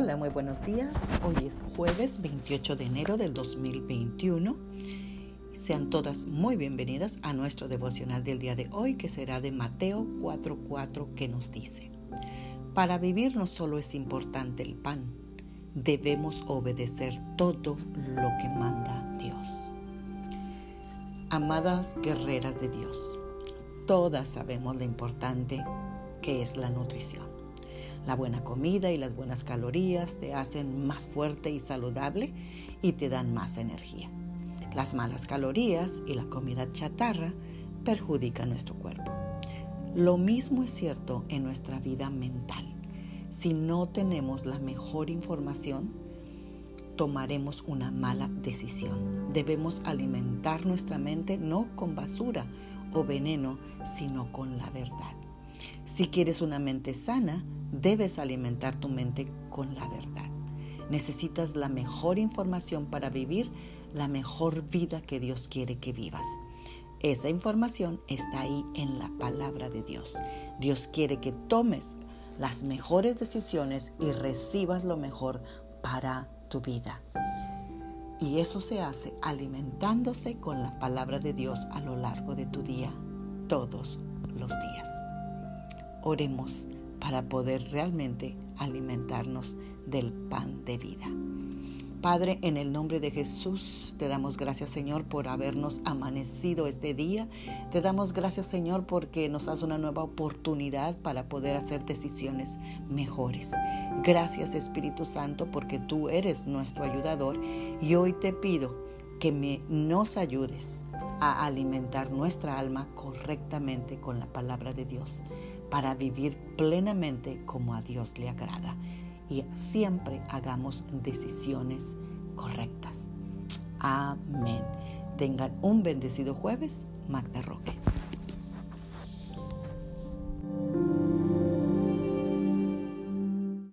Hola, muy buenos días. Hoy es jueves 28 de enero del 2021. Sean todas muy bienvenidas a nuestro devocional del día de hoy que será de Mateo 4:4 que nos dice, Para vivir no solo es importante el pan, debemos obedecer todo lo que manda Dios. Amadas guerreras de Dios, todas sabemos lo importante que es la nutrición. La buena comida y las buenas calorías te hacen más fuerte y saludable y te dan más energía. Las malas calorías y la comida chatarra perjudican nuestro cuerpo. Lo mismo es cierto en nuestra vida mental. Si no tenemos la mejor información, tomaremos una mala decisión. Debemos alimentar nuestra mente no con basura o veneno, sino con la verdad. Si quieres una mente sana, Debes alimentar tu mente con la verdad. Necesitas la mejor información para vivir la mejor vida que Dios quiere que vivas. Esa información está ahí en la palabra de Dios. Dios quiere que tomes las mejores decisiones y recibas lo mejor para tu vida. Y eso se hace alimentándose con la palabra de Dios a lo largo de tu día, todos los días. Oremos para poder realmente alimentarnos del pan de vida. Padre, en el nombre de Jesús, te damos gracias, Señor, por habernos amanecido este día. Te damos gracias, Señor, porque nos das una nueva oportunidad para poder hacer decisiones mejores. Gracias, Espíritu Santo, porque tú eres nuestro ayudador y hoy te pido que me, nos ayudes a alimentar nuestra alma correctamente con la palabra de Dios para vivir plenamente como a Dios le agrada y siempre hagamos decisiones correctas. Amén. Tengan un bendecido jueves, Magda Roque.